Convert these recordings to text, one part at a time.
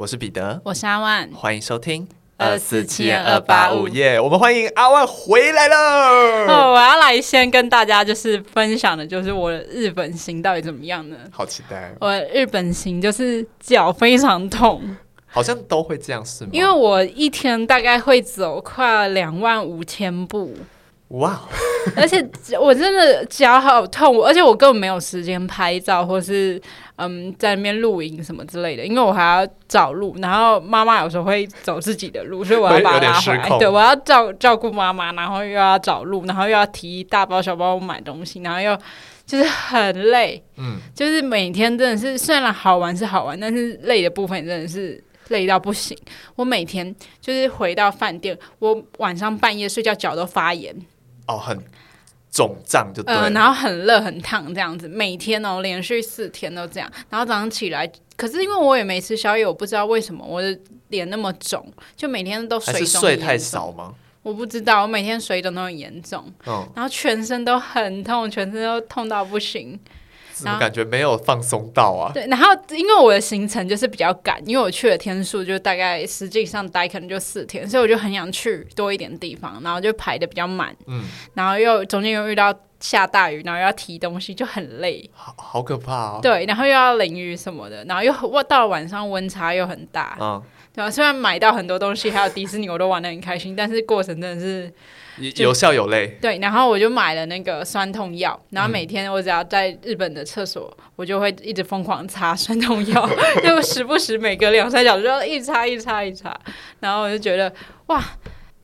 我是彼得，我是阿万，欢迎收听二四七二八五耶！我们欢迎阿万回来了。哦，我要来先跟大家就是分享的，就是我的日本行到底怎么样呢？好期待！我的日本行就是脚非常痛，好像都会这样是吗？因为我一天大概会走快两万五千步。哇！而且我真的脚好痛，而且我根本没有时间拍照，或是嗯在那边录影什么之类的，因为我还要找路。然后妈妈有时候会走自己的路，所以我要把她拉回来。对，我要照照顾妈妈，然后又要找路，然后又要提大包小包买东西，然后又就是很累。嗯，就是每天真的是虽然好玩是好玩，但是累的部分真的是累到不行。我每天就是回到饭店，我晚上半夜睡觉脚都发炎。哦，很肿胀就对，然后很热很烫这样子，每天哦，连续四天都这样，然后早上起来，可是因为我也没吃宵夜，我不知道为什么我的脸那么肿，就每天都水肿。睡太少吗？我不知道，我每天水肿都很严重，嗯，然后全身都很痛，全身都痛到不行。怎么感觉没有放松到啊？对，然后因为我的行程就是比较赶，因为我去的天数就大概实际上待可能就四天，所以我就很想去多一点地方，然后就排的比较满。嗯，然后又中间又遇到下大雨，然后又要提东西，就很累，好好可怕哦。对，然后又要淋雨什么的，然后又到了晚上温差又很大。嗯，对吧？虽然买到很多东西，还有迪士尼我都玩的很开心，但是过程真的是。有笑有泪，对，然后我就买了那个酸痛药，然后每天我只要在日本的厕所，嗯、我就会一直疯狂擦酸痛药，就时不时每隔两三小时就一擦一擦一擦，然后我就觉得哇，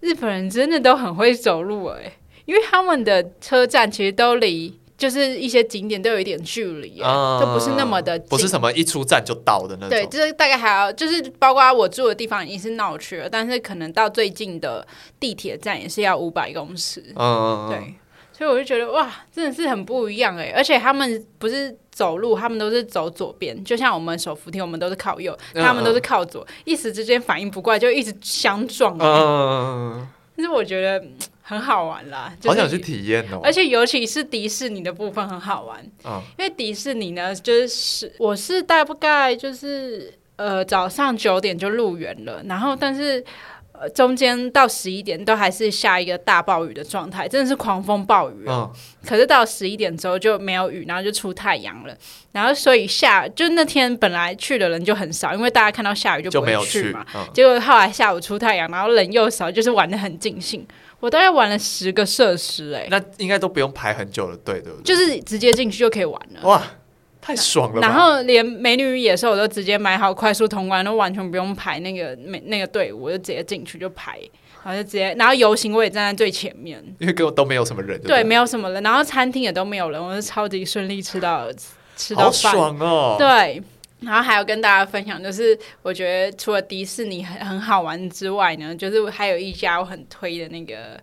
日本人真的都很会走路哎，因为他们的车站其实都离。就是一些景点都有一点距离，啊，都不是那么的，不是什么一出站就到的那种。对，就是大概还要，就是包括我住的地方已经是闹区了，但是可能到最近的地铁站也是要五百公尺。嗯，对，所以我就觉得哇，真的是很不一样哎！而且他们不是走路，他们都是走左边，就像我们手扶梯，我们都是靠右，他们都是靠左，一时之间反应不过来，就一直相撞。嗯，但是我觉得。很好玩啦，好想去体验哦！而且尤其是迪士尼的部分很好玩，嗯，因为迪士尼呢，就是我是大概就是呃早上九点就入园了，然后但是。中间到十一点都还是下一个大暴雨的状态，真的是狂风暴雨。嗯，可是到十一点之后就没有雨，然后就出太阳了。然后所以下就那天本来去的人就很少，因为大家看到下雨就不会去嘛。去嗯、结果后来下午出太阳，然后人又少，就是玩的很尽兴。我大概玩了十个设施，哎，那应该都不用排很久了，对的，就是直接进去就可以玩了。哇！太爽了！然后连美女与野兽我都直接买好快速通关，都完全不用排那个美那个队伍，我就直接进去就排，然后就直接，然后游行我也站在最前面，因为跟我都没有什么人，对，没有什么人，然后餐厅也都没有人，我就超级顺利吃到吃到饭，好爽哦！对，然后还有跟大家分享，就是我觉得除了迪士尼很很好玩之外呢，就是还有一家我很推的那个。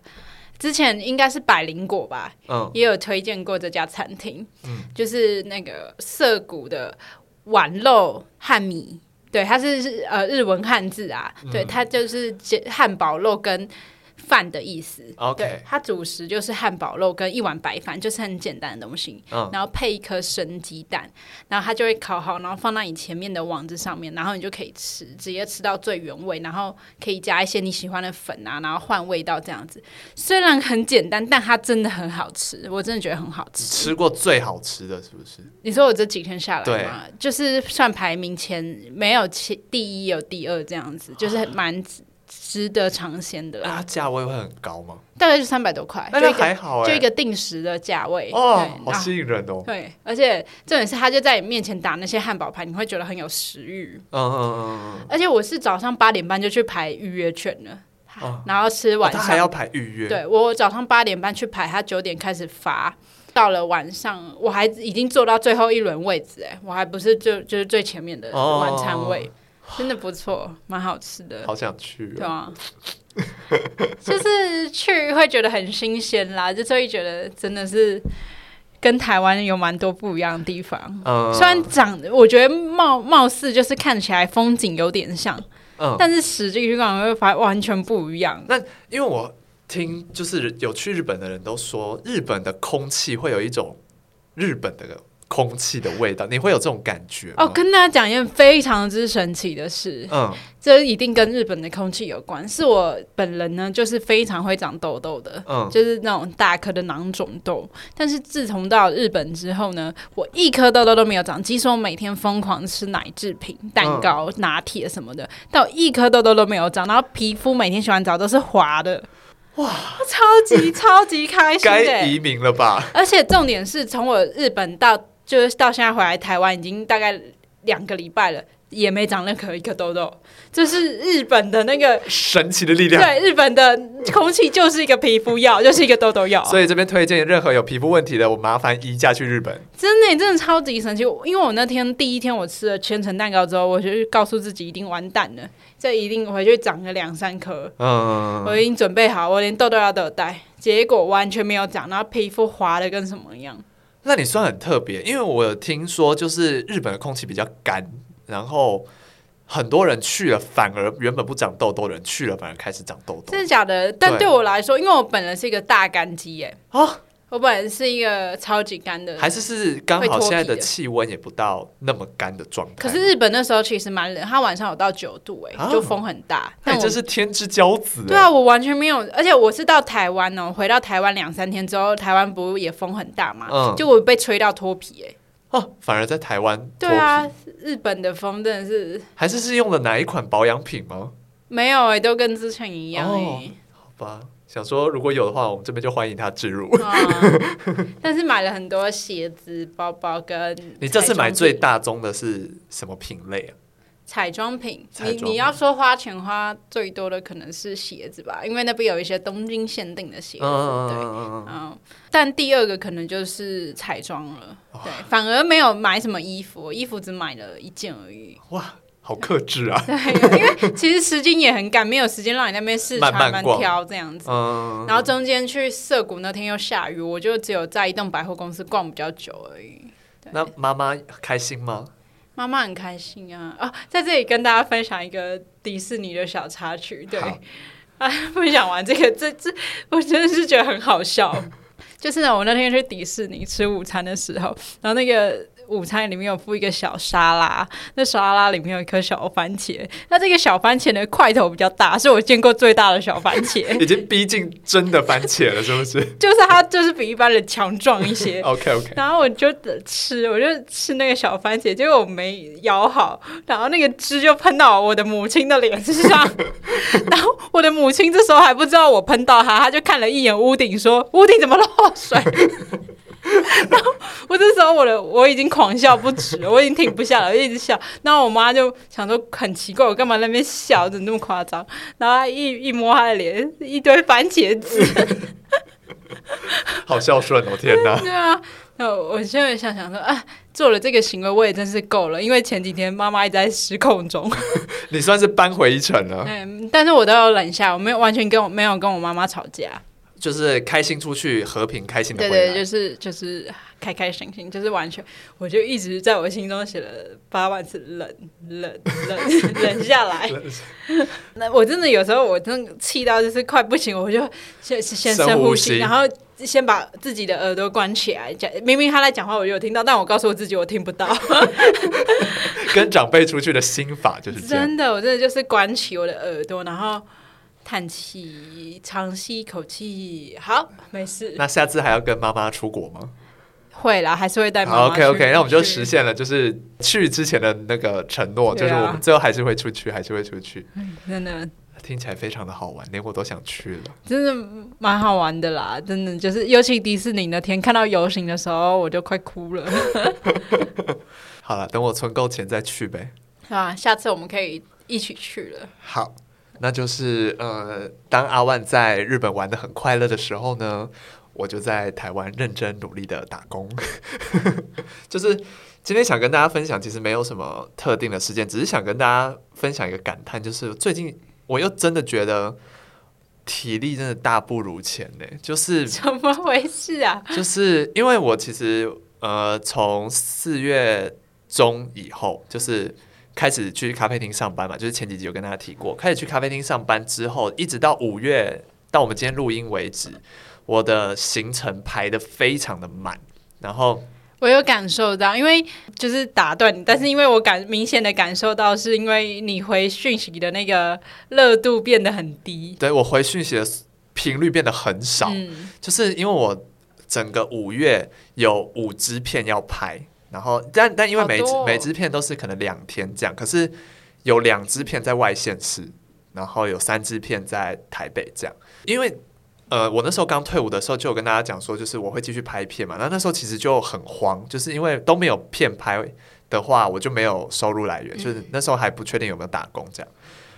之前应该是百灵果吧，嗯，也有推荐过这家餐厅，嗯，就是那个涩谷的碗肉汉米，对，它是呃日文汉字啊，嗯、对，它就是汉堡肉跟。饭的意思.对，它主食就是汉堡肉跟一碗白饭，就是很简单的东西，嗯、然后配一颗生鸡蛋，然后它就会烤好，然后放到你前面的网子上面，然后你就可以吃，直接吃到最原味，然后可以加一些你喜欢的粉啊，然后换味道这样子。虽然很简单，但它真的很好吃，我真的觉得很好吃。吃过最好吃的是不是？你说我这几天下来对吗？就是算排名前没有前第一有第二这样子，就是蛮。值得尝鲜的啦，价位会很高吗？大概是三百多块，那就还好哎，就一个定时的价位哦，好吸引人哦。对，而且重点是他就在你面前打那些汉堡排，你会觉得很有食欲。嗯嗯嗯。而且我是早上八点半就去排预约券了，然后吃晚上还要排预约。对，我早上八点半去排，他九点开始发，到了晚上我还已经坐到最后一轮位置，哎，我还不是就就是最前面的晚餐位。真的不错，蛮好吃的，好想去。对啊，就是去会觉得很新鲜啦，就所以觉得真的是跟台湾有蛮多不一样的地方。嗯，虽然长，我觉得貌貌似就是看起来风景有点像，嗯，但是实际去看会发现完全不一样。那因为我听就是有去日本的人都说，日本的空气会有一种日本的。空气的味道，你会有这种感觉？哦，跟大家讲一件非常之神奇的事，嗯，这一定跟日本的空气有关。是我本人呢，就是非常会长痘痘的，嗯，就是那种大颗的囊肿痘。但是自从到日本之后呢，我一颗痘痘都没有长。即使我每天疯狂吃奶制品、蛋糕、嗯、拿铁什么的，但我一颗痘痘都没有长。然后皮肤每天洗完澡都是滑的。哇，超级超级开心！该移民了吧？而且重点是从我日本到就是到现在回来台湾，已经大概两个礼拜了，也没长任何一颗痘痘。这是日本的那个神奇的力量。对，日本的空气就是一个皮肤药，就是一个痘痘药。所以这边推荐任何有皮肤问题的，我麻烦移驾去日本。真的，真的超级神奇！因为我那天第一天我吃了千层蛋糕之后，我就告诉自己一定完蛋了。这一定回去长个两三颗，嗯，我已经准备好，我连痘痘药都有带，结果完全没有长，然后皮肤滑的跟什么一样。那你算很特别，因为我有听说，就是日本的空气比较干，然后很多人去了，反而原本不长痘痘的人去了，反而开始长痘痘。真的假的？但对我来说，因为我本人是一个大干肌，耶。啊。我本人是一个超级干的，还是是刚好现在的气温也不到那么干的状态。可是日本那时候其实蛮冷，它晚上有到九度，哎、啊，就风很大。那真是天之骄子。对啊，我完全没有，而且我是到台湾哦，回到台湾两三天之后，台湾不也风很大嘛？嗯，就我被吹到脱皮，哎，哦，反而在台湾。对啊，日本的风真的是，还是是用了哪一款保养品吗？没有哎，都跟之前一样哎、哦，好吧。想说如果有的话，我们这边就欢迎他置入。嗯、但是买了很多鞋子、包包跟。你这次买最大宗的是什么品类啊？彩妆品。你你要说花钱花最多的可能是鞋子吧，因为那边有一些东京限定的鞋子。嗯对嗯，嗯。但第二个可能就是彩妆了。对，反而没有买什么衣服，衣服只买了一件而已。哇。好克制啊！对，因为其实时间也很赶，没有时间让你那边试穿、慢慢挑这样子。嗯、然后中间去涩谷那天又下雨，我就只有在一栋百货公司逛比较久而已。那妈妈开心吗？妈妈很开心啊！哦，在这里跟大家分享一个迪士尼的小插曲。对，啊，分享完这个，这这我真的是觉得很好笑。就是呢，我那天去迪士尼吃午餐的时候，然后那个。午餐里面有附一个小沙拉，那沙拉里面有一颗小番茄。那这个小番茄的块头比较大，是我见过最大的小番茄，已经逼近真的番茄了，是不是？就是它，就是比一般人强壮一些。OK OK。然后我就吃，我就吃那个小番茄，结果我没咬好，然后那个汁就喷到我的母亲的脸上。然后我的母亲这时候还不知道我喷到她，她就看了一眼屋顶，说：“屋顶怎么漏水？” 然后我这时候我的我已经狂笑不止了，我已经停不下来，一直笑。然后我妈就想说很奇怪，我干嘛在那边笑，怎么那么夸张？然后一一摸她的脸，一堆番茄子，好孝顺哦！天哪！对啊，那我现在想想说啊，做了这个行为我也真是够了，因为前几天妈妈一直在失控中，你算是扳回一城了。嗯，但是我都要忍下，我没有完全跟我没有跟我妈妈吵架。就是开心出去，和平开心的回来。对对，就是就是开开心心，就是完全，我就一直在我心中写了八万次冷冷冷 冷下来。那我真的有时候我真的气到就是快不行，我就先先深呼吸，然后先把自己的耳朵关起来。讲明明他在讲话，我就有听到，但我告诉我自己我听不到。跟长辈出去的心法就是这样。真的，我真的就是关起我的耳朵，然后。叹气，长吸一口气，好，没事。那下次还要跟妈妈出国吗？会啦，还是会带妈妈。OK OK，那我们就实现了，就是去之前的那个承诺，就是我们最后还是会出去，还是会出去。嗯真的听起来非常的好玩，连我都想去了。真的蛮好玩的啦，真的就是，尤其迪士尼那天看到游行的时候，我就快哭了。好了，等我存够钱再去呗。啊，下次我们可以一起去了。好。那就是呃，当阿万在日本玩的很快乐的时候呢，我就在台湾认真努力的打工。就是今天想跟大家分享，其实没有什么特定的事件，只是想跟大家分享一个感叹，就是最近我又真的觉得体力真的大不如前呢。就是怎么回事啊？就是因为我其实呃，从四月中以后，就是。开始去咖啡厅上班嘛，就是前几集有跟大家提过。开始去咖啡厅上班之后，一直到五月到我们今天录音为止，我的行程排的非常的满。然后我有感受到，因为就是打断你，但是因为我感明显的感受到，是因为你回讯息的那个热度变得很低。对，我回讯息的频率变得很少，嗯，就是因为我整个五月有五支片要拍，然后但但因为每支、哦、每支片都是可能两天这样，可是有两支片在外县市，然后有三支片在台北这样，因为。呃，我那时候刚退伍的时候，就有跟大家讲说，就是我会继续拍片嘛。那那时候其实就很慌，就是因为都没有片拍的话，我就没有收入来源。就是那时候还不确定有没有打工这样，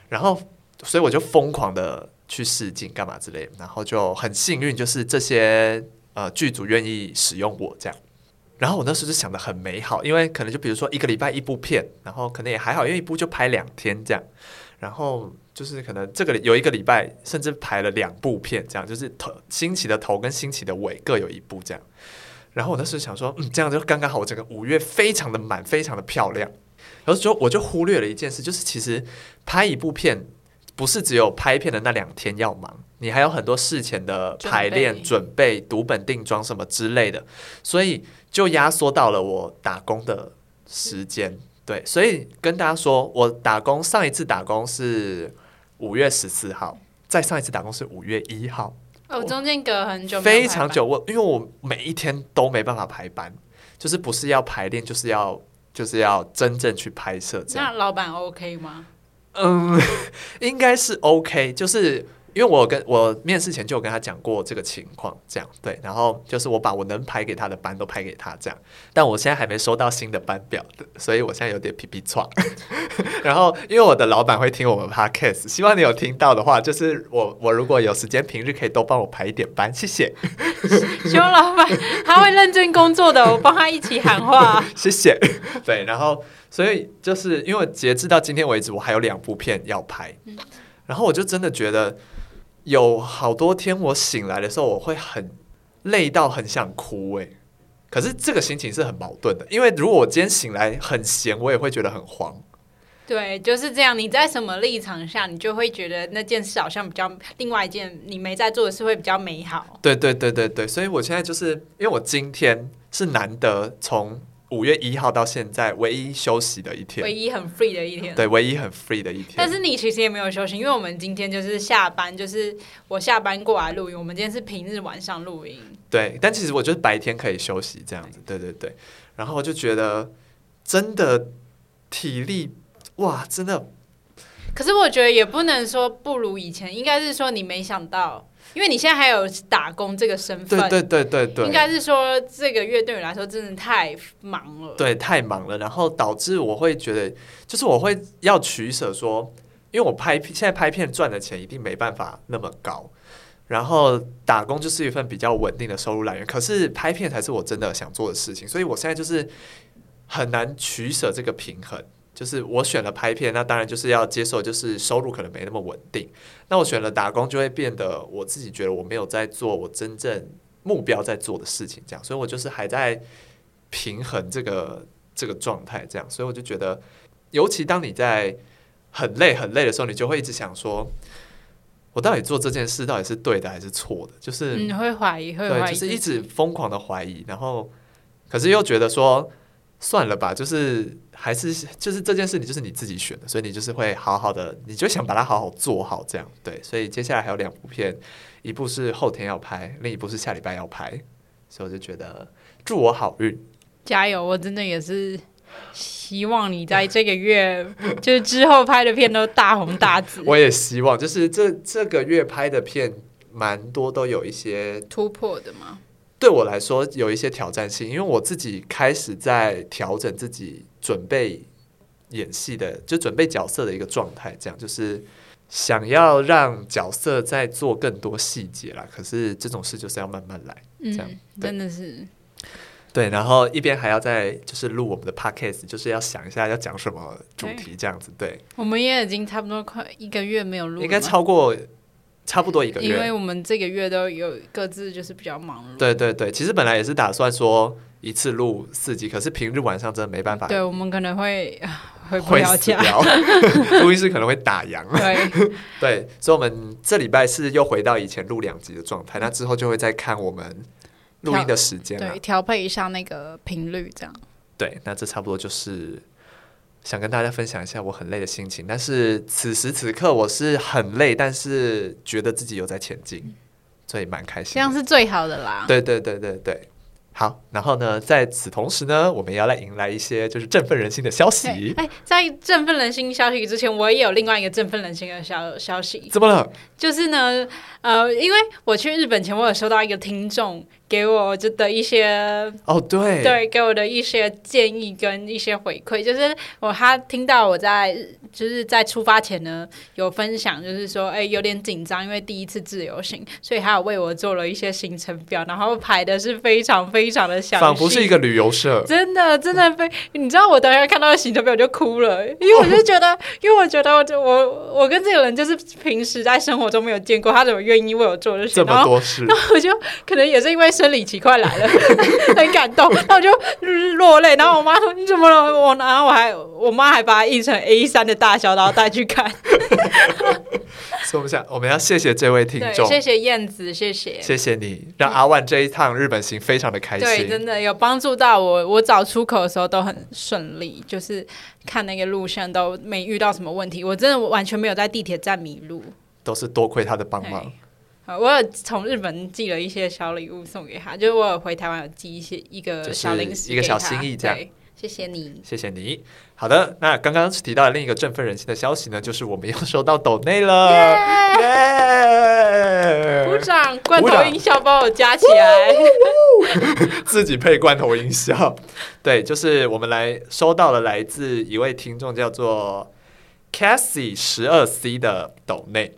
然后所以我就疯狂的去试镜干嘛之类的，然后就很幸运，就是这些呃剧组愿意使用我这样。然后我那时候就想得很美好，因为可能就比如说一个礼拜一部片，然后可能也还好，因为一部就拍两天这样，然后。就是可能这个有一个礼拜，甚至排了两部片，这样就是头新奇的头跟新奇的尾各有一部这样。然后我那时候想说，嗯，这样就刚刚好，我整个五月非常的满，非常的漂亮。然后就我就忽略了一件事，就是其实拍一部片不是只有拍片的那两天要忙，你还有很多事前的排练、准备、读本、定妆什么之类的，所以就压缩到了我打工的时间。对，所以跟大家说，我打工上一次打工是。五月十四号，再上一次打工是五月一号。哦，中间隔很久，非常久。我因为我每一天都没办法排班，就是不是要排练，就是要就是要真正去拍摄。这样，那老板 OK 吗？嗯，应该是 OK，就是。因为我跟我面试前就有跟他讲过这个情况，这样对，然后就是我把我能排给他的班都排给他，这样，但我现在还没收到新的班表的，所以我现在有点皮皮剉。然后因为我的老板会听我们 podcast，希望你有听到的话，就是我我如果有时间平日可以多帮我排一点班，谢谢。希望老板他会认真工作的，我帮他一起喊话，谢谢。对，然后所以就是因为截至到今天为止，我还有两部片要拍，然后我就真的觉得。有好多天，我醒来的时候，我会很累到很想哭诶。可是这个心情是很矛盾的，因为如果我今天醒来很闲，我也会觉得很慌。对，就是这样。你在什么立场下，你就会觉得那件事好像比较另外一件你没在做的事会比较美好。对对对对对，所以我现在就是因为我今天是难得从。五月一号到现在，唯一休息的一天，唯一很 free 的一天，对，唯一很 free 的一天。但是你其实也没有休息，因为我们今天就是下班，就是我下班过来录音。我们今天是平日晚上录音，对。但其实我觉得白天可以休息，这样子，对对对。然后我就觉得真的体力哇，真的。可是我觉得也不能说不如以前，应该是说你没想到。因为你现在还有打工这个身份，对对对对对，应该是说这个月对你来说真的太忙了，对，太忙了，然后导致我会觉得，就是我会要取舍说，因为我拍现在拍片赚的钱一定没办法那么高，然后打工就是一份比较稳定的收入来源，可是拍片才是我真的想做的事情，所以我现在就是很难取舍这个平衡。就是我选了拍片，那当然就是要接受，就是收入可能没那么稳定。那我选了打工，就会变得我自己觉得我没有在做我真正目标在做的事情，这样，所以我就是还在平衡这个这个状态，这样，所以我就觉得，尤其当你在很累很累的时候，你就会一直想说，我到底做这件事到底是对的还是错的？就是你会怀疑，会怀疑，对，就是一直疯狂的怀疑，然后可是又觉得说。算了吧，就是还是就是这件事情就是你自己选的，所以你就是会好好的，你就想把它好好做好，这样对。所以接下来还有两部片，一部是后天要拍，另一部是下礼拜要拍，所以我就觉得祝我好运，加油！我真的也是希望你在这个月就是之后拍的片都大红大紫。我也希望，就是这这个月拍的片蛮多都有一些突破的吗？对我来说有一些挑战性，因为我自己开始在调整自己准备演戏的，就准备角色的一个状态，这样就是想要让角色再做更多细节啦。可是这种事就是要慢慢来，这样、嗯、真的是对。然后一边还要再就是录我们的 podcast，就是要想一下要讲什么主题，这样子。对，我们也已经差不多快一个月没有录，应该超过。差不多一个月，因为我们这个月都有各自就是比较忙碌。对对对，其实本来也是打算说一次录四集，可是平日晚上真的没办法。对，我们可能会 会不了家，录音室可能会打烊。对对，所以我们这礼拜是又回到以前录两集的状态，那之后就会再看我们录音的时间，对，调配一下那个频率，这样。对，那这差不多就是想跟大家分享一下我很累的心情。但是此时此刻我是很累，但是觉得自己有在前进，所以蛮开心。这样是最好的啦。对对对对对。好，然后呢，在此同时呢，我们也要来迎来一些就是振奋人心的消息。哎，在振奋人心消息之前，我也有另外一个振奋人心的消消息。怎么了？就是呢，呃，因为我去日本前，我有收到一个听众给我就的一些哦，对对，给我的一些建议跟一些回馈，就是我他听到我在就是在出发前呢有分享，就是说哎有点紧张，因为第一次自由行，所以他有为我做了一些行程表，然后排的是非常非常的详细，仿佛是一个旅游社，真的真的非，你知道我当时看到行程表就哭了，因为我就觉得，哦、因为我觉得我我我跟这个人就是平时在生活。中没有见过他，怎么愿意为我做这些？这么多事，然后我就可能也是因为生理期快来了，很感动，然后我就落泪。然后我妈说：“你怎么了？”我然后我还我妈还把它印成 A 三的大小，然后带去看。所以我们想，我们要谢谢这位听众，谢谢燕子，谢谢，谢谢你，让阿万这一趟日本行非常的开心。对，真的有帮助到我，我找出口的时候都很顺利，就是看那个路线都没遇到什么问题，我真的完全没有在地铁站迷路。都是多亏他的帮忙。我有从日本寄了一些小礼物送给他，就是我有回台湾有寄一些一个小零食，一个小心意，这样。谢谢你，谢谢你。好的，那刚刚提到的另一个振奋人心的消息呢，就是我们又收到抖内了，耶！鼓掌，罐头音效帮我加起来，自己配罐头音效。对，就是我们来收到了来自一位听众叫做。Cassie 十二 C 的抖内，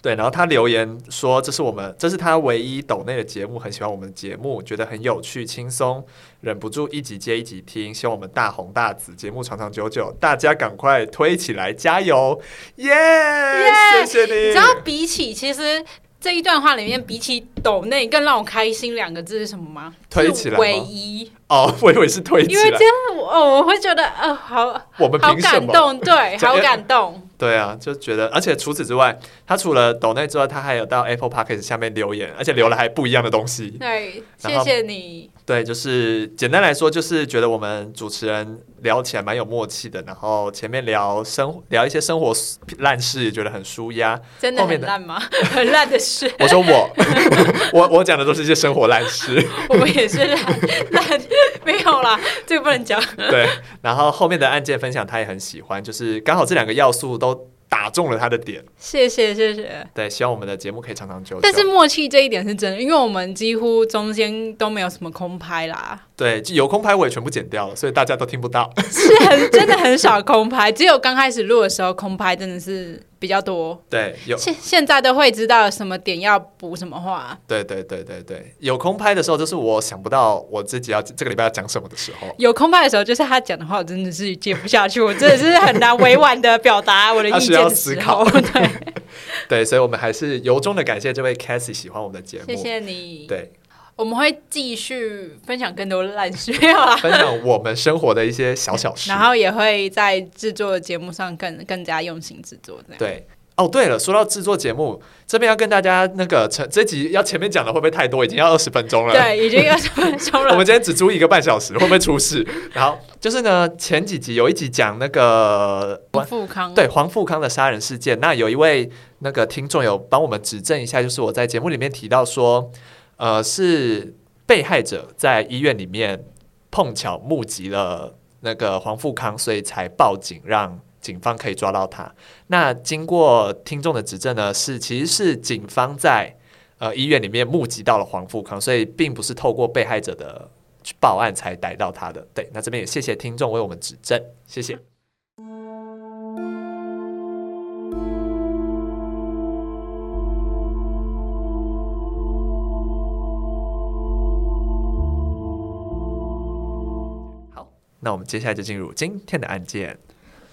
对，然后他留言说：“这是我们，这是他唯一抖内的节目，很喜欢我们的节目，觉得很有趣、轻松，忍不住一集接一集听，希望我们大红大紫，节目长长久久，大家赶快推起来，加油！耶、yeah! yeah!！谢谢你。你知道，比起其实。”这一段话里面，比起抖内更让我开心两个字是什么吗？推起来。唯一哦，我以为是推起来。因为这样，哦，我会觉得，呃，好，我们好感动，对，好感动。对啊，就觉得，而且除此之外，他除了抖内之外，他还有到 Apple Podcast 下面留言，而且留了还不一样的东西。对，谢谢你。对，就是简单来说，就是觉得我们主持人聊起来蛮有默契的。然后前面聊生聊一些生活烂事，也觉得很舒压。真的很烂吗？很烂的事。我说我，我我讲的都是一些生活烂事。我们也是烂烂，没有啦，这个不能讲。对，然后后面的案件分享，他也很喜欢，就是刚好这两个要素都。打中了他的点，谢谢谢谢。对，希望我们的节目可以长长久久。但是默契这一点是真的，因为我们几乎中间都没有什么空拍啦。对，有空拍我也全部剪掉了，所以大家都听不到。是很真的很少空拍，只有刚开始录的时候空拍真的是。比较多，对，有。现现在都会知道什么点要补什么话，对对对对对，有空拍的时候，就是我想不到我自己要这个礼拜要讲什么的时候。有空拍的时候，就是他讲的话，我真的是接不下去，我真的是很难委婉的表达我的 意见的时候，要思考，对。对，所以我们还是由衷的感谢这位 Cassie 喜欢我们的节目，谢谢你，对。我们会继续分享更多的烂事啊，分享我们生活的一些小小事，然后也会在制作节目上更更加用心制作。对，哦，对了，说到制作节目，这边要跟大家那个成这集要前面讲的会不会太多？已经要二十分钟了，对，已经二十分钟了。我们今天只租一个半小时，会不会出事？然后就是呢，前几集有一集讲那个黄富康，对黄富康的杀人事件，那有一位那个听众有帮我们指正一下，就是我在节目里面提到说。呃，是被害者在医院里面碰巧目击了那个黄富康，所以才报警，让警方可以抓到他。那经过听众的指证呢，是其实是警方在呃医院里面目击到了黄富康，所以并不是透过被害者的去报案才逮到他的。对，那这边也谢谢听众为我们指正，谢谢。那我们接下来就进入今天的案件。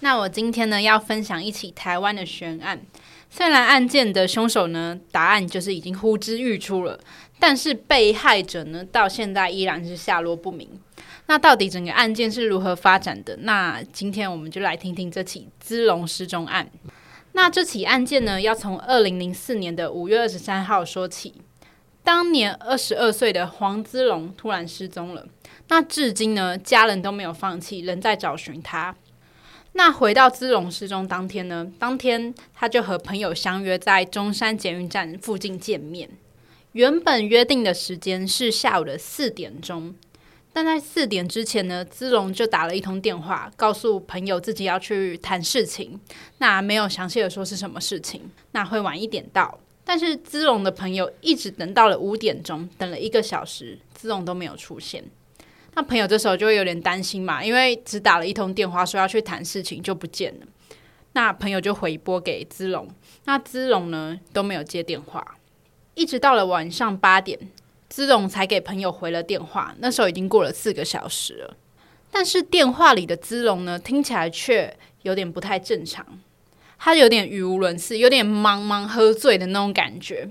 那我今天呢要分享一起台湾的悬案。虽然案件的凶手呢答案就是已经呼之欲出了，但是被害者呢到现在依然是下落不明。那到底整个案件是如何发展的？那今天我们就来听听这起姿龙失踪案。那这起案件呢要从二零零四年的五月二十三号说起。当年二十二岁的黄姿龙突然失踪了。那至今呢，家人都没有放弃，仍在找寻他。那回到姿龙失踪当天呢，当天他就和朋友相约在中山捷运站附近见面。原本约定的时间是下午的四点钟，但在四点之前呢，姿龙就打了一通电话，告诉朋友自己要去谈事情。那没有详细的说是什么事情，那会晚一点到。但是姿龙的朋友一直等到了五点钟，等了一个小时，姿龙都没有出现。那朋友这时候就会有点担心嘛，因为只打了一通电话说要去谈事情就不见了。那朋友就回拨给姿龙，那姿龙呢都没有接电话，一直到了晚上八点，姿龙才给朋友回了电话。那时候已经过了四个小时了，但是电话里的姿龙呢听起来却有点不太正常，他有点语无伦次，有点茫茫喝醉的那种感觉。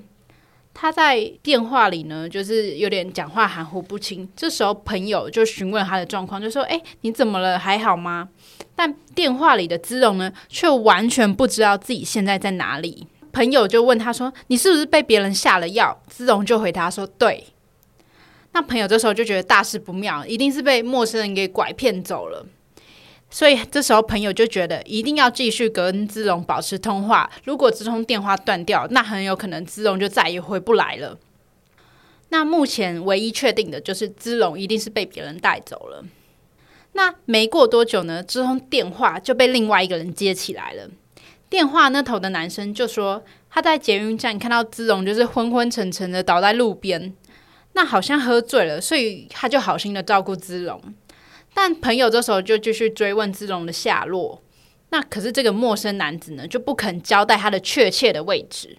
他在电话里呢，就是有点讲话含糊不清。这时候朋友就询问他的状况，就说：“哎，你怎么了？还好吗？”但电话里的姿龙呢，却完全不知道自己现在在哪里。朋友就问他说：“你是不是被别人下了药？”姿龙就回答说：“对。”那朋友这时候就觉得大事不妙，一定是被陌生人给拐骗走了。所以这时候，朋友就觉得一定要继续跟姿龙保持通话。如果这通电话断掉，那很有可能姿龙就再也回不来了。那目前唯一确定的就是姿龙一定是被别人带走了。那没过多久呢，这通电话就被另外一个人接起来了。电话那头的男生就说他在捷运站看到姿龙就是昏昏沉沉的倒在路边，那好像喝醉了，所以他就好心的照顾姿龙。但朋友这时候就继续追问姿龙的下落，那可是这个陌生男子呢就不肯交代他的确切的位置，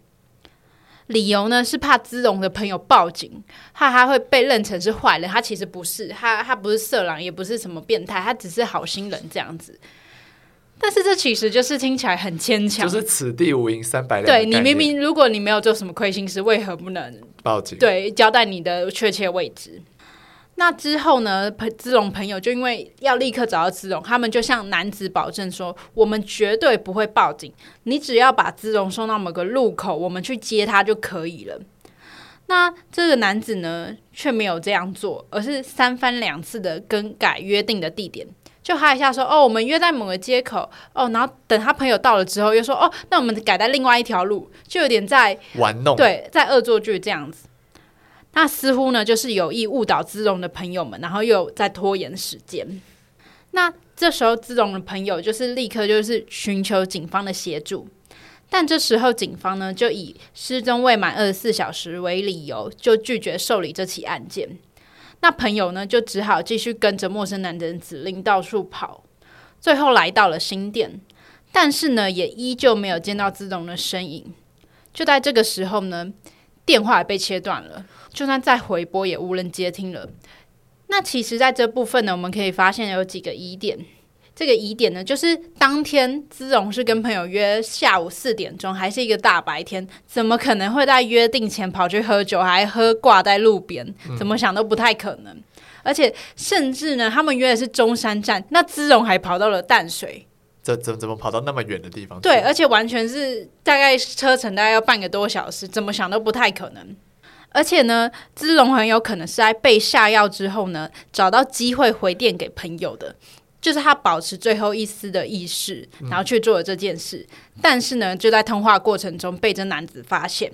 理由呢是怕姿龙的朋友报警，怕他会被认成是坏人。他其实不是，他他不是色狼，也不是什么变态，他只是好心人这样子。但是这其实就是听起来很牵强，就是此地无银三百两。对，你明明如果你没有做什么亏心事，为何不能报警？对，交代你的确切位置。那之后呢？朋姿龙朋友就因为要立刻找到资龙，他们就向男子保证说：“我们绝对不会报警，你只要把资龙送到某个路口，我们去接他就可以了。”那这个男子呢，却没有这样做，而是三番两次的更改约定的地点，就哈一下说：“哦，我们约在某个街口。”哦，然后等他朋友到了之后，又说：“哦，那我们改在另外一条路。”就有点在玩弄，对，在恶作剧这样子。那似乎呢，就是有意误导姿龙的朋友们，然后又在拖延时间。那这时候，姿龙的朋友就是立刻就是寻求警方的协助，但这时候警方呢，就以失踪未满二十四小时为理由，就拒绝受理这起案件。那朋友呢，就只好继续跟着陌生男人指令到处跑，最后来到了新店，但是呢，也依旧没有见到姿龙的身影。就在这个时候呢，电话也被切断了。就算再回拨也无人接听了。那其实，在这部分呢，我们可以发现有几个疑点。这个疑点呢，就是当天资荣是跟朋友约下午四点钟，还是一个大白天，怎么可能会在约定前跑去喝酒，还喝挂在路边？怎么想都不太可能。嗯、而且，甚至呢，他们约的是中山站，那资荣还跑到了淡水，怎怎怎么跑到那么远的地方？对，而且完全是大概车程大概要半个多小时，怎么想都不太可能。而且呢，资龙很有可能是在被下药之后呢，找到机会回电给朋友的，就是他保持最后一丝的意识，然后去做了这件事。嗯、但是呢，就在通话过程中被这男子发现。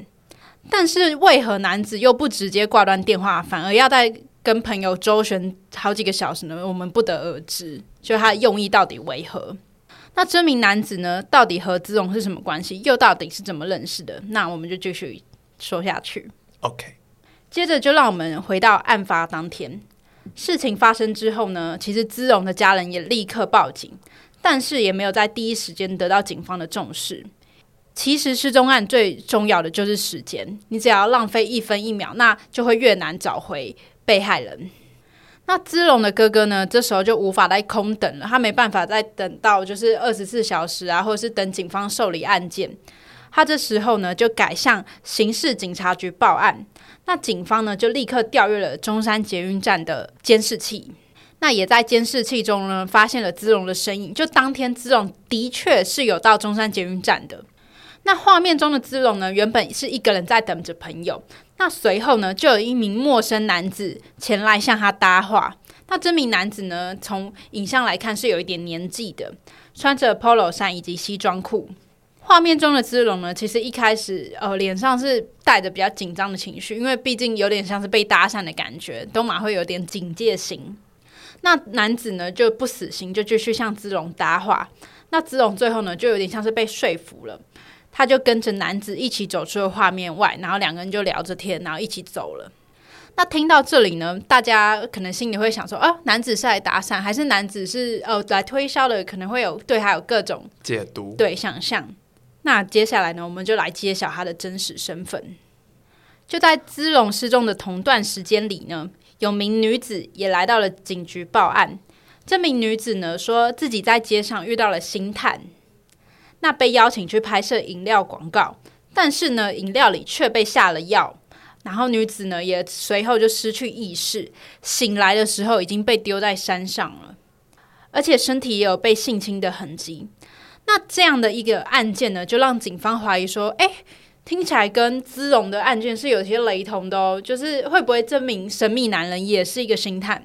但是为何男子又不直接挂断电话，反而要在跟朋友周旋好几个小时呢？我们不得而知，就他的用意到底为何？那这名男子呢，到底和姿龙是什么关系？又到底是怎么认识的？那我们就继续说下去。OK，接着就让我们回到案发当天。事情发生之后呢，其实姿荣的家人也立刻报警，但是也没有在第一时间得到警方的重视。其实失踪案最重要的就是时间，你只要浪费一分一秒，那就会越难找回被害人。那姿龙的哥哥呢，这时候就无法再空等了，他没办法再等到就是二十四小时啊，或者是等警方受理案件。他这时候呢，就改向刑事警察局报案。那警方呢，就立刻调阅了中山捷运站的监视器。那也在监视器中呢，发现了姿龙的身影。就当天，姿龙的确是有到中山捷运站的。那画面中的姿龙呢，原本是一个人在等着朋友。那随后呢，就有一名陌生男子前来向他搭话。那这名男子呢，从影像来看是有一点年纪的，穿着 Polo 衫以及西装裤。画面中的姿龙呢，其实一开始呃脸上是带着比较紧张的情绪，因为毕竟有点像是被搭讪的感觉，都马会有点警戒心。那男子呢就不死心，就继续向姿龙搭话。那姿龙最后呢，就有点像是被说服了。他就跟着男子一起走出了画面外，然后两个人就聊着天，然后一起走了。那听到这里呢，大家可能心里会想说：啊，男子是来打伞，还是男子是哦来推销的？可能会有对他有各种解读，对想象。那接下来呢，我们就来揭晓他的真实身份。就在姿龙失踪的同段时间里呢，有名女子也来到了警局报案。这名女子呢，说自己在街上遇到了星探。那被邀请去拍摄饮料广告，但是呢，饮料里却被下了药，然后女子呢也随后就失去意识，醒来的时候已经被丢在山上了，而且身体也有被性侵的痕迹。那这样的一个案件呢，就让警方怀疑说，哎，听起来跟姿容的案件是有些雷同的哦，就是会不会证明神秘男人也是一个星探？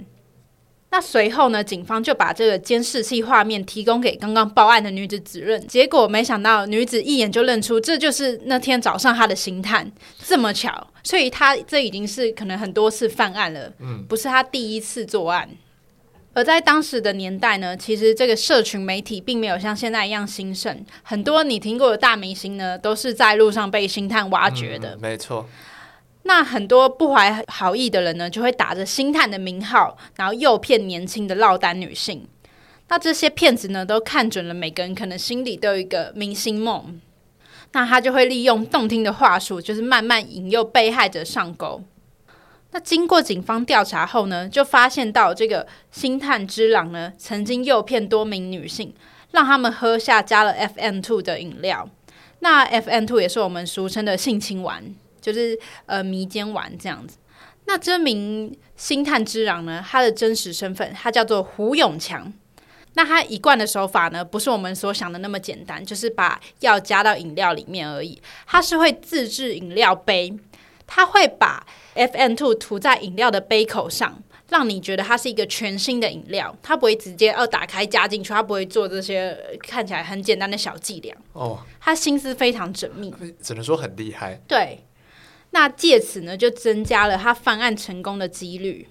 那随后呢，警方就把这个监视器画面提供给刚刚报案的女子指认，结果没想到女子一眼就认出这就是那天早上她的星探，这么巧，所以她这已经是可能很多次犯案了，嗯，不是她第一次作案。而在当时的年代呢，其实这个社群媒体并没有像现在一样兴盛，很多你听过的大明星呢，都是在路上被星探挖掘的，嗯，没错。那很多不怀好意的人呢，就会打着星探的名号，然后诱骗年轻的落单女性。那这些骗子呢，都看准了每个人可能心里都有一个明星梦，那他就会利用动听的话术，就是慢慢引诱被害者上钩。那经过警方调查后呢，就发现到这个星探之狼呢，曾经诱骗多名女性，让他们喝下加了 FM2 的饮料。那 FM2 也是我们俗称的性侵丸。就是呃迷奸丸这样子。那这名星探之狼呢，他的真实身份他叫做胡永强。那他一贯的手法呢，不是我们所想的那么简单，就是把药加到饮料里面而已。他是会自制饮料杯，他会把 FM2 涂在饮料的杯口上，让你觉得它是一个全新的饮料。他不会直接要打开加进去，他不会做这些看起来很简单的小伎俩。哦，他心思非常缜密，只能说很厉害。对。那借此呢，就增加了他犯案成功的几率。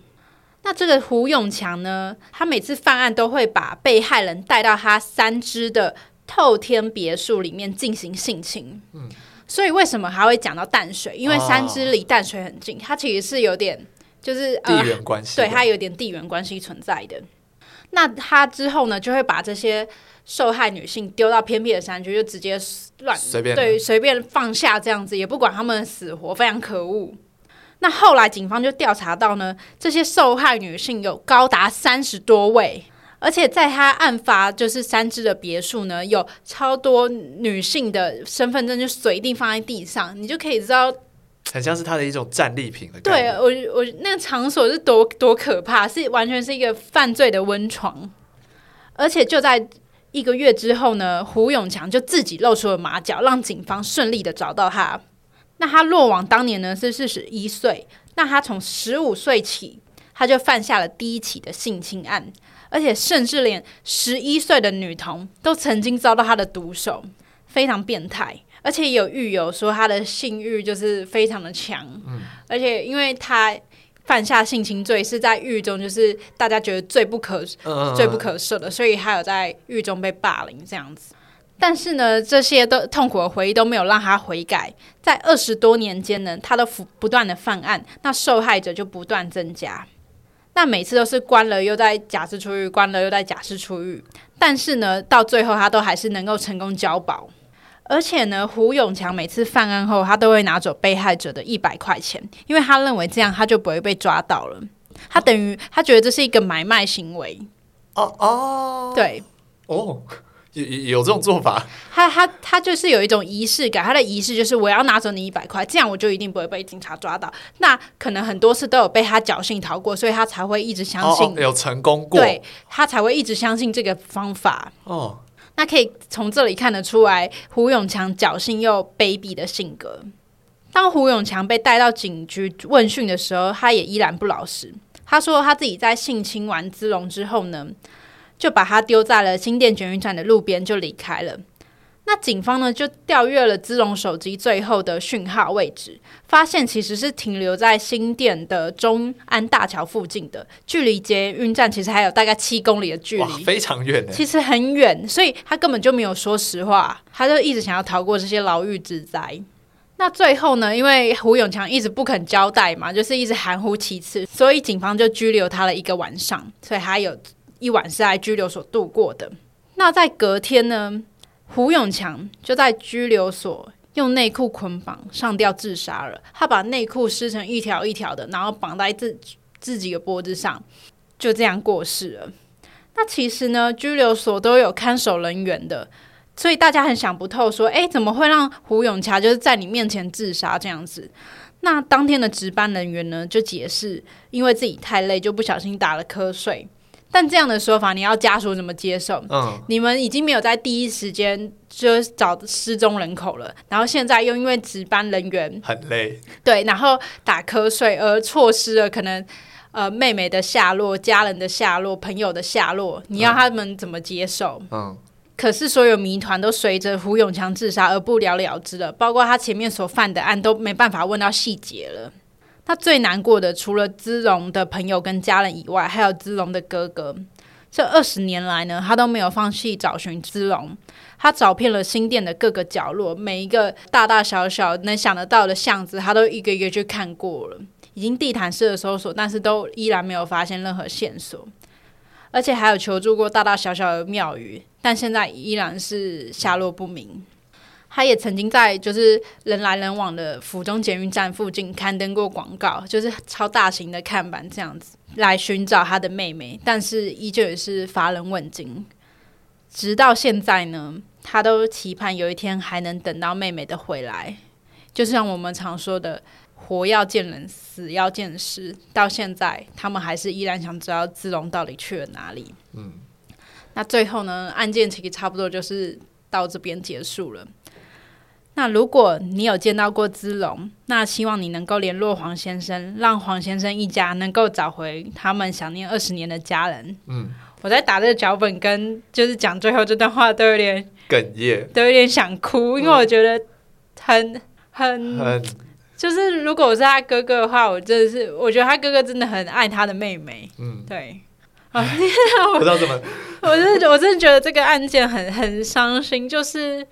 那这个胡永强呢，他每次犯案都会把被害人带到他三芝的透天别墅里面进行性侵。嗯，所以为什么还会讲到淡水？因为三芝离淡水很近，它其实是有点就是地缘关系，对，它有点地缘关系存在的。那他之后呢，就会把这些。受害女性丢到偏僻的山区，就直接乱随便对随便放下这样子，也不管他们的死活，非常可恶。那后来警方就调查到呢，这些受害女性有高达三十多位，而且在他案发就是三芝的别墅呢，有超多女性的身份证就随地放在地上，你就可以知道，很像是他的一种战利品的感觉。对我，我那个场所是多多可怕，是完全是一个犯罪的温床，而且就在。一个月之后呢，胡永强就自己露出了马脚，让警方顺利的找到他。那他落网当年呢是四十一岁，那他从十五岁起他就犯下了第一起的性侵案，而且甚至连十一岁的女童都曾经遭到他的毒手，非常变态。而且有狱友说他的性欲就是非常的强，嗯，而且因为他。犯下性侵罪是在狱中，就是大家觉得最不可、uh, 最不可赦的，所以还有在狱中被霸凌这样子。但是呢，这些都痛苦的回忆都没有让他悔改。在二十多年间呢，他都不断的犯案，那受害者就不断增加。那每次都是关了又在假释出狱，关了又在假释出狱。但是呢，到最后他都还是能够成功交保。而且呢，胡永强每次犯案后，他都会拿走被害者的一百块钱，因为他认为这样他就不会被抓到了。他等于他觉得这是一个买卖行为。哦哦，对，哦，有有这种做法。他他他就是有一种仪式感，他的仪式就是我要拿走你一百块，这样我就一定不会被警察抓到。那可能很多次都有被他侥幸逃过，所以他才会一直相信哦哦有成功过，对他才会一直相信这个方法。哦。那可以从这里看得出来，胡永强侥幸又卑鄙的性格。当胡永强被带到警局问讯的时候，他也依然不老实。他说他自己在性侵完姿龙之后呢，就把他丢在了新店捷运站的路边，就离开了。那警方呢，就调阅了资龙手机最后的讯号位置，发现其实是停留在新店的中安大桥附近的，距离捷运站其实还有大概七公里的距离，非常远。其实很远，所以他根本就没有说实话，他就一直想要逃过这些牢狱之灾。那最后呢，因为胡永强一直不肯交代嘛，就是一直含糊其辞，所以警方就拘留他了一个晚上，所以他有一晚是在拘留所度过的。那在隔天呢，胡永强就在拘留所用内裤捆绑上吊自杀了。他把内裤撕成一条一条的，然后绑在自自己的脖子上，就这样过世了。那其实呢，拘留所都有看守人员的，所以大家很想不透，说：诶，怎么会让胡永强就是在你面前自杀这样子？那当天的值班人员呢，就解释，因为自己太累，就不小心打了瞌睡。但这样的说法，你要家属怎么接受？嗯，你们已经没有在第一时间就找失踪人口了，然后现在又因为值班人员很累，对，然后打瞌睡而错失了可能呃妹妹的下落、家人的下落、朋友的下落，你要他们怎么接受？嗯，可是所有谜团都随着胡永强自杀而不了了之了，包括他前面所犯的案都没办法问到细节了。他最难过的，除了姿龙的朋友跟家人以外，还有姿龙的哥哥。这二十年来呢，他都没有放弃找寻姿龙。他找遍了新店的各个角落，每一个大大小小能想得到的巷子，他都一个一个去看过了，已经地毯式的搜索，但是都依然没有发现任何线索。而且还有求助过大大小小的庙宇，但现在依然是下落不明。他也曾经在就是人来人往的府中捷运站附近刊登过广告，就是超大型的看板这样子来寻找他的妹妹，但是依旧也是乏人问津。直到现在呢，他都期盼有一天还能等到妹妹的回来。就像我们常说的，活要见人，死要见尸。到现在，他们还是依然想知道姿龙到底去了哪里。嗯，那最后呢，案件其实差不多就是到这边结束了。那如果你有见到过资龙，那希望你能够联络黄先生，让黄先生一家能够找回他们想念二十年的家人。嗯，我在打这个脚本跟就是讲最后这段话都有点哽咽，都有点想哭，因为我觉得很很，很就是如果我是他哥哥的话，我真的是我觉得他哥哥真的很爱他的妹妹。嗯，对。啊 不知道怎么，我真的我真的觉得这个案件很很伤心，就是。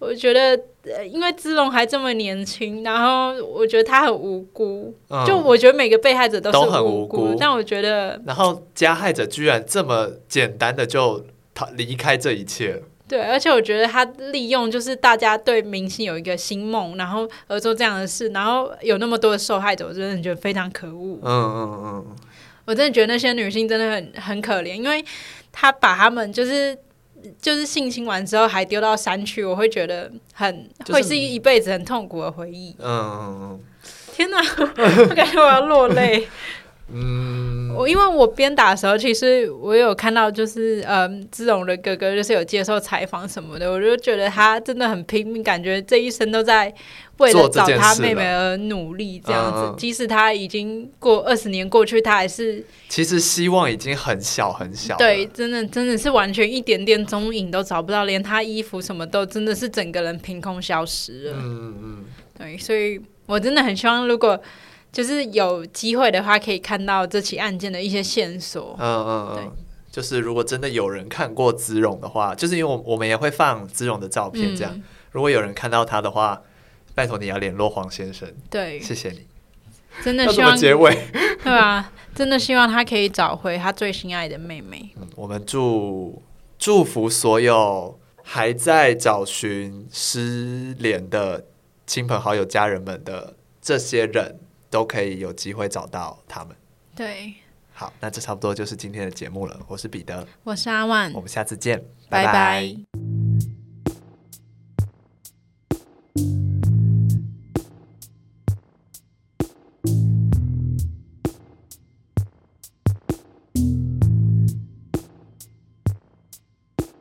我觉得，因为资龙还这么年轻，然后我觉得他很无辜。嗯、就我觉得每个被害者都是很无辜，但我觉得，然后加害者居然这么简单的就逃离开这一切。对，而且我觉得他利用就是大家对明星有一个新梦，然后而做这样的事，然后有那么多的受害者，我真的觉得非常可恶。嗯嗯嗯，我真的觉得那些女性真的很很可怜，因为他把他们就是。就是性侵完之后还丢到山区，我会觉得很、就是、会是一辈子很痛苦的回忆。嗯，天哪，我感觉我要落泪。嗯，我因为我边打的时候，其实我有看到，就是嗯，志荣的哥哥就是有接受采访什么的，我就觉得他真的很拼命，感觉这一生都在为了找他妹妹而努力，这样子。嗯、即使他已经过二十年过去，他还是其实希望已经很小很小。对，真的真的是完全一点点踪影都找不到，连他衣服什么都真的是整个人凭空消失了。嗯嗯，对，所以我真的很希望如果。就是有机会的话，可以看到这起案件的一些线索。嗯嗯嗯，就是如果真的有人看过姿荣的话，就是因为我我们也会放姿荣的照片，这样、嗯、如果有人看到他的话，拜托你要联络黄先生。对，谢谢你。真的希望结尾 对吧？真的希望他可以找回他最心爱的妹妹。嗯、我们祝祝福所有还在找寻失联的亲朋好友、家人们的这些人。都可以有机会找到他们。对，好，那这差不多就是今天的节目了。我是彼得，我是阿万，我们下次见，拜拜。拜拜。